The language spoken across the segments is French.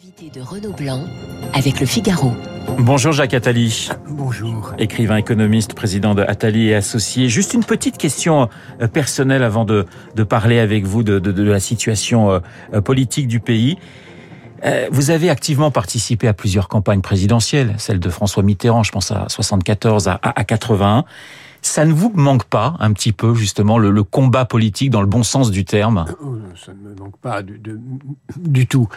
Invité de Renaud Blanc avec le Figaro. Bonjour Jacques Attali. Bonjour. Écrivain économiste, président de Attali et Associés. Juste une petite question euh, personnelle avant de, de parler avec vous de, de, de la situation euh, euh, politique du pays. Vous avez activement participé à plusieurs campagnes présidentielles, celle de François Mitterrand, je pense à 74 à, à 81. Ça ne vous manque pas un petit peu justement le, le, combat politique dans le bon sens du terme? Ça ne me manque pas du, de, du tout.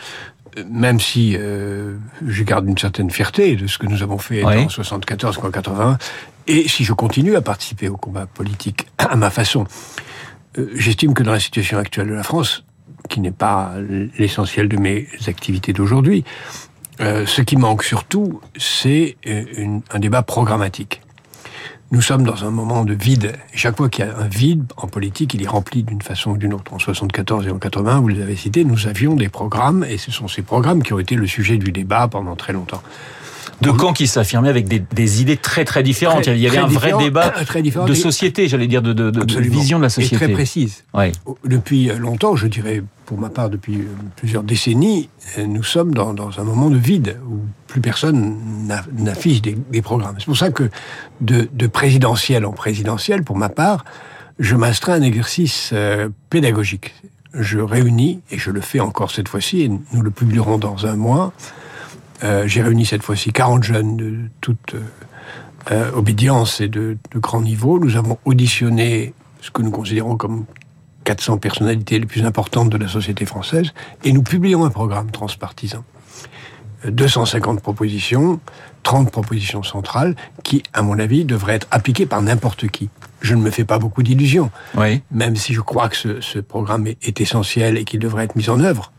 Même si euh, je garde une certaine fierté de ce que nous avons fait oui. en 74 en 80, et si je continue à participer au combat politique à ma façon, euh, j'estime que dans la situation actuelle de la France, qui n'est pas l'essentiel de mes activités d'aujourd'hui, euh, ce qui manque surtout, c'est un débat programmatique nous sommes dans un moment de vide. Et chaque fois qu'il y a un vide en politique, il est rempli d'une façon ou d'une autre. En 74 et en 80, vous les avez cités, nous avions des programmes, et ce sont ces programmes qui ont été le sujet du débat pendant très longtemps. De camps qui s'affirmaient avec des, des, idées très très différentes. Très, il y avait un vrai débat de société, j'allais dire, de, de, de, vision de la société. Et très précise. Ouais. Depuis longtemps, je dirais pour ma part depuis plusieurs décennies, nous sommes dans, dans un moment de vide où plus personne n'affiche des, des, programmes. C'est pour ça que de, de, présidentiel en présidentiel, pour ma part, je m'astreins à un exercice euh, pédagogique. Je réunis, et je le fais encore cette fois-ci, et nous le publierons dans un mois, euh, j'ai réuni cette fois-ci 40 jeunes de toute euh, obédience et de, de grand niveau. Nous avons auditionné ce que nous considérons comme 400 personnalités les plus importantes de la société française, et nous publions un programme transpartisan. 250 propositions, 30 propositions centrales, qui, à mon avis, devraient être appliquées par n'importe qui. Je ne me fais pas beaucoup d'illusions, oui. même si je crois que ce, ce programme est, est essentiel et qu'il devrait être mis en œuvre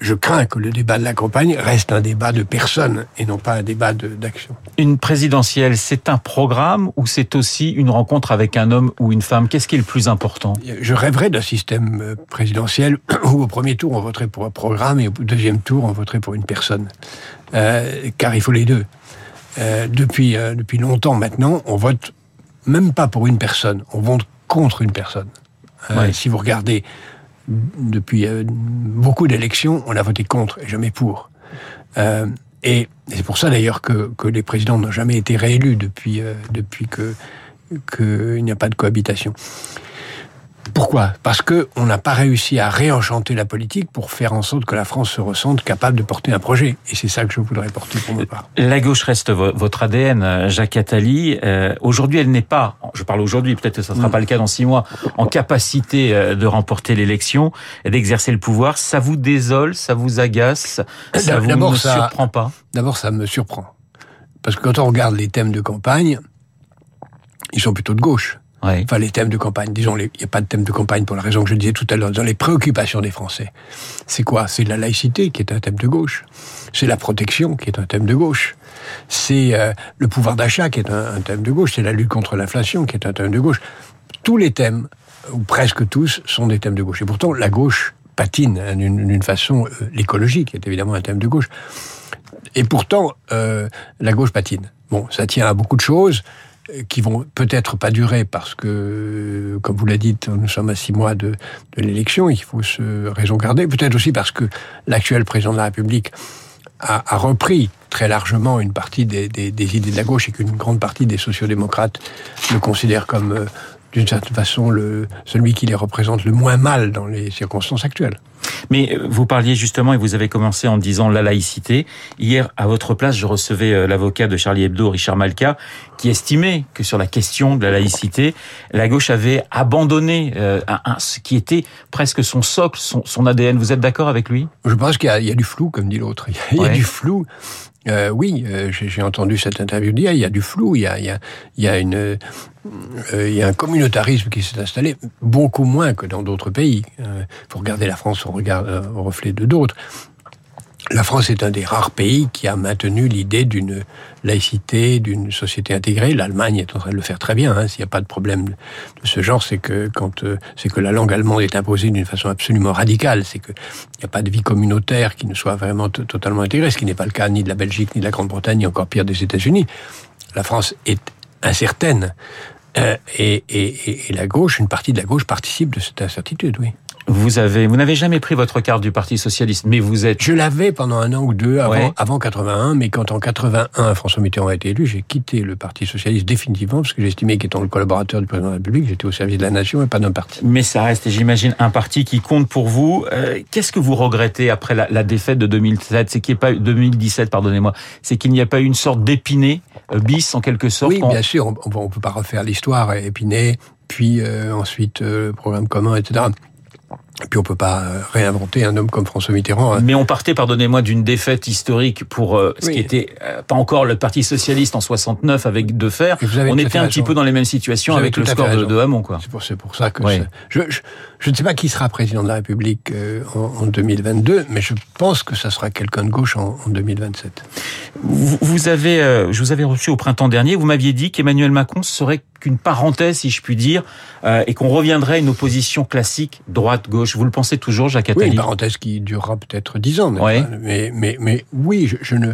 je crains que le débat de la campagne reste un débat de personnes et non pas un débat d'action. Une présidentielle, c'est un programme ou c'est aussi une rencontre avec un homme ou une femme? Qu'est-ce qui est le plus important? Je rêverais d'un système présidentiel où au premier tour on voterait pour un programme et au deuxième tour on voterait pour une personne. Euh, car il faut les deux. Euh, depuis, euh, depuis longtemps maintenant, on vote même pas pour une personne, on vote contre une personne. Ouais. Si vous regardez depuis euh, beaucoup d'élections, on a voté contre et jamais pour. Euh, et c'est pour ça d'ailleurs que, les présidents n'ont jamais été réélus depuis, euh, que qu'il n'y a pas de cohabitation. Pourquoi? Parce qu'on n'a pas réussi à réenchanter la politique pour faire en sorte que la France se ressente capable de porter un projet. Et c'est ça que je voudrais porter pour ma part. La gauche reste votre ADN, Jacques Attali. Euh, aujourd'hui, elle n'est pas, je parle aujourd'hui, peut-être que ça ne sera mmh. pas le cas dans six mois, en capacité de remporter l'élection et d'exercer le pouvoir. Ça vous désole, ça vous agace, ça vous ne ça, surprend pas? D'abord, ça me surprend. Parce que quand on regarde les thèmes de campagne, ils sont plutôt de gauche. Oui. Enfin, les thèmes de campagne. Disons, il n'y a pas de thème de campagne pour la raison que je disais tout à l'heure. Dans les préoccupations des Français, c'est quoi? C'est la laïcité qui est un thème de gauche. C'est la protection qui est un thème de gauche. C'est euh, le pouvoir d'achat qui est un, thème de gauche. C'est la lutte contre l'inflation qui est un thème de gauche. Tous les thèmes, ou presque tous, sont des thèmes de gauche. Et pourtant, la gauche patine d'une façon euh, l'écologie qui est évidemment un thème de gauche. Et pourtant, euh, la gauche patine. Bon, ça tient à beaucoup de choses qui vont peut-être pas durer parce que, comme vous l'avez dit, nous sommes à six mois de, l'élection, il faut se raison garder. Peut-être aussi parce que l'actuel président de la République a, repris très largement une partie des, des, des idées de la gauche et qu'une grande partie des sociodémocrates le considèrent comme, euh, d'une certaine façon, le, celui qui les représente le moins mal dans les circonstances actuelles. Mais vous parliez justement, et vous avez commencé en disant la laïcité. Hier, à votre place, je recevais l'avocat de Charlie Hebdo, Richard Malka, qui estimait que sur la question de la laïcité, la gauche avait abandonné euh, un, un, ce qui était presque son socle, son, son ADN. Vous êtes d'accord avec lui? Je pense qu'il y, y, a du flou, comme dit l'autre. Il y a, ouais. du flou. Euh, oui, euh, j'ai entendu cette interview d'hier. Il y a du flou. Il y a, euh, un communautarisme qui s'est installé beaucoup moins que dans d'autres pays. Il faut regarder la France au reflet de d'autres. La France est un des rares pays qui a maintenu l'idée d'une laïcité, d'une société intégrée. L'Allemagne est en train de le faire très bien. Hein. S'il n'y a pas de problème de ce genre, c'est que quand euh, c'est que la langue allemande est imposée d'une façon absolument radicale. C'est qu'il n'y a pas de vie communautaire qui ne soit vraiment totalement intégrée, ce qui n'est pas le cas ni de la Belgique, ni de la Grande-Bretagne, ni encore pire des États-Unis. La France est incertaine. Euh, et, et, et, la gauche, une partie de la gauche participe de cette incertitude, oui. Vous avez, vous n'avez jamais pris votre carte du Parti socialiste, mais vous êtes. Je l'avais pendant un an ou deux avant, avant 81, mais quand en 81 François Mitterrand a été élu, j'ai quitté le Parti socialiste définitivement parce que j'estimais qu'étant le collaborateur du président de la République, j'étais au service de la nation et pas d'un parti. Mais ça reste, j'imagine, un parti qui compte pour vous. Euh, qu'est-ce que vous regrettez après la, la défaite de 2007 C'est qu'il n'y pas 2017, pardonnez-moi. C'est qu'il n'y a pas eu une sorte d'épiné euh, bis en quelque sorte. Oui, bien sûr. On, ne peut pas refaire l'histoire épiné, puis euh, ensuite programme commun, etc. Et puis on peut pas euh, réinventer un homme comme François Mitterrand. Hein. Mais on partait, pardonnez-moi, d'une défaite historique pour euh, ce qui était euh, pas encore le Parti socialiste en 69 avec Defer. On était un petit peu dans les mêmes situations avec le score de, de, Hamon, quoi. C'est pour, pour, ça que je, je, je, ne sais pas qui sera président de la République en, en, 2022, mais je pense que ça sera quelqu'un de gauche en, en 2027. Vous, avez, je vous avais reçu au printemps dernier. Vous m'aviez dit qu'Emmanuel Macron serait qu'une parenthèse, si je puis dire, et qu'on reviendrait à une opposition classique droite-gauche. Vous le pensez toujours, Jacques Attali Oui, une parenthèse qui durera peut-être dix ans. Mais, mais, mais, oui, je, ne...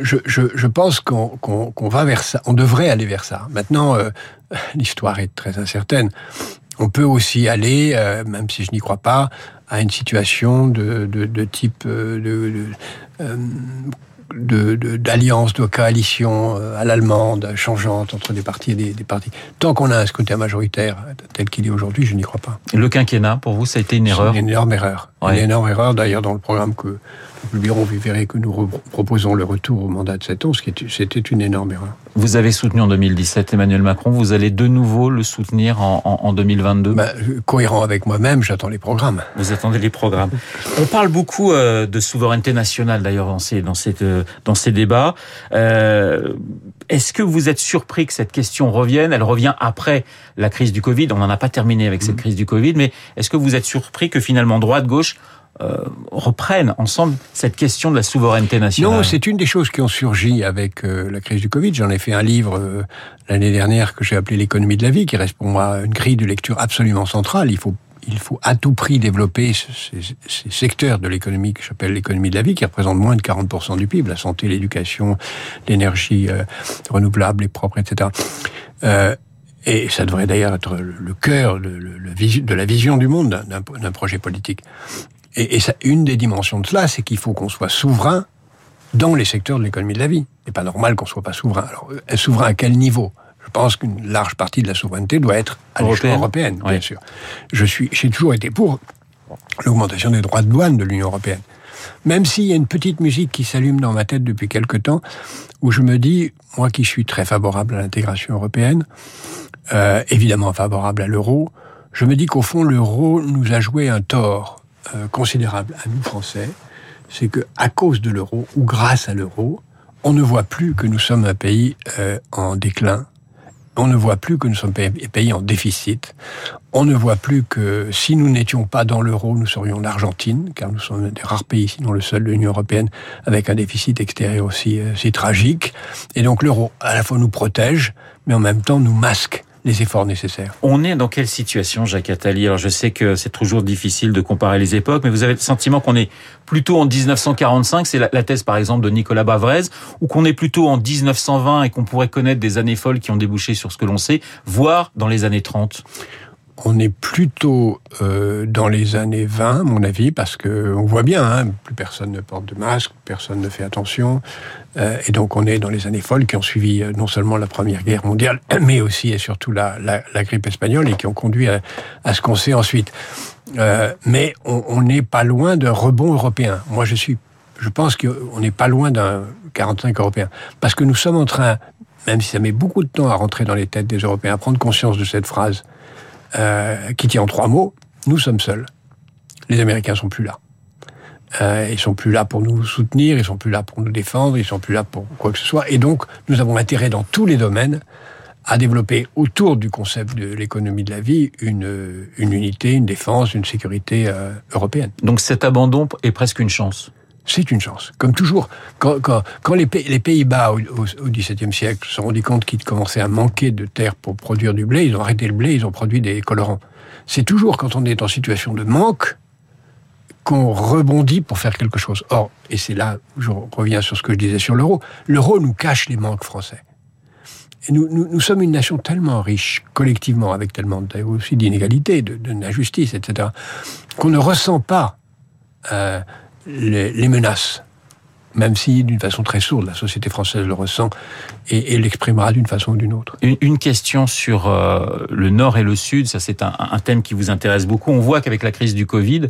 Je, je, pense qu'on va vers ça. On devrait aller vers ça. Maintenant, euh, l'histoire est très incertaine. On peut aussi aller, euh, même si je n'y crois pas, à une situation de, de, type euh, de, d'alliance, de, de, coalition à l'allemande, changeante entre des partis et des, partis. Tant qu'on a un scrutin majoritaire tel qu'il est aujourd'hui, je n'y crois pas. Le quinquennat, pour vous, ça a été une erreur Une énorme erreur. Une énorme erreur, d'ailleurs, dans le programme que publierons, vous verrez que nous proposons le retour au mandat de 7 ans, ce qui c'était une énorme erreur. Vous avez soutenu en 2017 Emmanuel Macron, vous allez de nouveau le soutenir en, en, 2022 bah, Cohérent avec moi-même, j'attends les programmes. Vous attendez les programmes. On parle beaucoup euh, de souveraineté nationale d'ailleurs dans ces, dans, cette, euh, dans ces débats. Euh, Est-ce que vous êtes surpris que cette question revienne? Elle revient après la crise du Covid, on n'en a pas terminé avec cette mmh. crise du Covid, mais est-ce que vous êtes surpris que finalement droite-gauche euh, reprennent ensemble cette question de la souveraineté nationale Non, c'est une des choses qui ont surgi avec euh, la crise du Covid. J'en ai fait un livre euh, l'année dernière que j'ai appelé l'économie de la vie, qui pour moi une grille de lecture absolument centrale. Il faut il faut à tout prix développer ces, secteurs de l'économie que j'appelle l'économie de la vie, qui représentent moins de 40% du PIB, la santé, l'éducation, l'énergie renouvelable et propre, etc. et ça devrait d'ailleurs être le cœur de la vision du monde d'un projet politique. Et, et ça, une des dimensions de cela, c'est qu'il faut qu'on soit souverain dans les secteurs de l'économie de la vie. C'est pas normal qu'on soit pas souverain. Alors, euh, souverain à quel niveau? Je pense qu'une large partie de la souveraineté doit être à l'échelle européenne, bien sûr. Je suis, j'ai toujours été pour l'augmentation des droits de douane de l'Union européenne. Même s'il y a une petite musique qui s'allume dans ma tête depuis quelque temps, où je me dis, moi qui suis très favorable à l'intégration européenne, euh, évidemment favorable à l'euro, je me dis qu'au fond l'euro nous a joué un tort euh, considérable à nous Français, c'est que à cause de l'euro ou grâce à l'euro, on ne voit plus que nous sommes un pays euh, en déclin. On ne voit plus que nous sommes un pays en déficit. On ne voit plus que si nous n'étions pas dans l'euro, nous serions l'Argentine, car nous sommes des rares pays, sinon le seul de l'Union européenne, avec un déficit extérieur aussi, aussi euh, tragique. Et donc l'euro, à la fois nous protège, mais en même temps nous masque les efforts nécessaires. On est dans quelle situation, Jacques Attali? Alors je sais que c'est toujours difficile de comparer les époques, mais vous avez le sentiment qu'on est plutôt en 1945, c'est la, thèse par exemple de Nicolas Bavrez, ou qu'on est plutôt en 1920 et qu'on pourrait connaître des années folles qui ont débouché sur ce que l'on sait, voire dans les années 30 on est plutôt euh, dans les années 20, à mon avis, parce que on voit bien, hein, plus personne ne porte de masque, personne ne fait attention, euh, et donc on est dans les années folles qui ont suivi euh, non seulement la Première Guerre mondiale, mais aussi et surtout la, grippe espagnole, et qui ont conduit à, à ce qu'on sait ensuite. Mais on n'est pas loin d'un rebond européen. Moi, je suis, je pense qu'on n'est pas loin d'un 45 européen, parce que nous sommes en train, même si ça met beaucoup de temps à rentrer dans les têtes des Européens, à prendre conscience de cette phrase euh, qui tient en trois mots, nous sommes seuls. Les Américains sont plus là. Euh, ils sont plus là pour nous soutenir, ils sont plus là pour nous défendre, ils sont plus là pour quoi que ce soit. Et donc, nous avons intérêt dans tous les domaines à développer autour du concept de l'économie de la vie une, une unité, une défense, une sécurité euh, européenne. Donc cet abandon est presque une chance c'est une chance. Comme toujours, quand, les, Pays-Bas au, XVIIe siècle se sont rendus compte qu'ils commençaient à manquer de terre pour produire du blé, ils ont arrêté le blé, ils ont produit des colorants. C'est toujours quand on est en situation de manque qu'on rebondit pour faire quelque chose. Or, et c'est là où je reviens sur ce que je disais sur l'euro, l'euro nous cache les manques français. Nous, sommes une nation tellement riche, collectivement, avec tellement aussi d'inégalités, d'injustices, etc., qu'on ne ressent pas euh, les, les, menaces même si d'une façon très sourde, la société française le ressent et, et l'exprimera d'une façon ou d'une autre. Une, une, question sur euh, le Nord et le Sud, ça c'est un, un, thème qui vous intéresse beaucoup. On voit qu'avec la crise du Covid,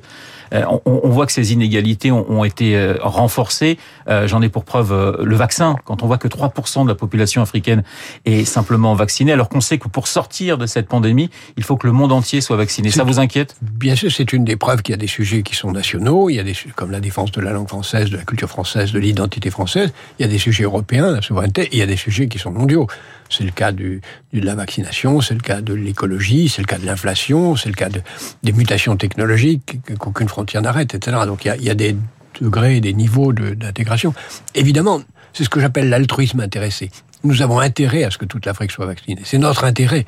euh, on, on, voit que ces inégalités ont, ont été euh, renforcées. J'en ai pour preuve le vaccin. Quand on voit que 3% de la population africaine est simplement vaccinée, alors qu'on sait que pour sortir de cette pandémie, il faut que le monde entier soit vacciné. Ça vous inquiète? Bien sûr, c'est une des preuves qu'il y a des sujets qui sont nationaux. Il y a des comme la défense de la langue française, de la culture française, de l'identité française. Il y a des sujets européens, la souveraineté, et il y a des sujets qui sont mondiaux. C'est le cas de la vaccination, c'est le cas de l'écologie, c'est le cas de l'inflation, c'est le cas de, des mutations technologiques qu'aucune frontière n'arrête, etc. Donc il y, a, il y a des degrés, des niveaux d'intégration. Évidemment, c'est ce que j'appelle l'altruisme intéressé. Nous avons intérêt à ce que toute l'Afrique soit vaccinée. C'est notre intérêt.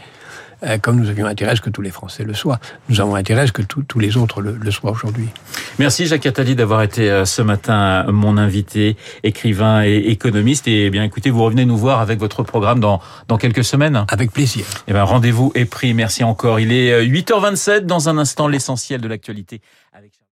Euh, comme nous avions intérêt à ce que tous les Français le soient. Nous avons intérêt à ce que tout, tous les autres le, le soient aujourd'hui. Merci Jacques Attali d'avoir été euh, ce matin mon invité, écrivain et économiste. Et bien écoutez, vous revenez nous voir avec votre programme dans, dans quelques semaines. Avec plaisir. Et bien rendez-vous est pris. Merci encore. Il est 8h27 dans un instant l'essentiel de l'actualité.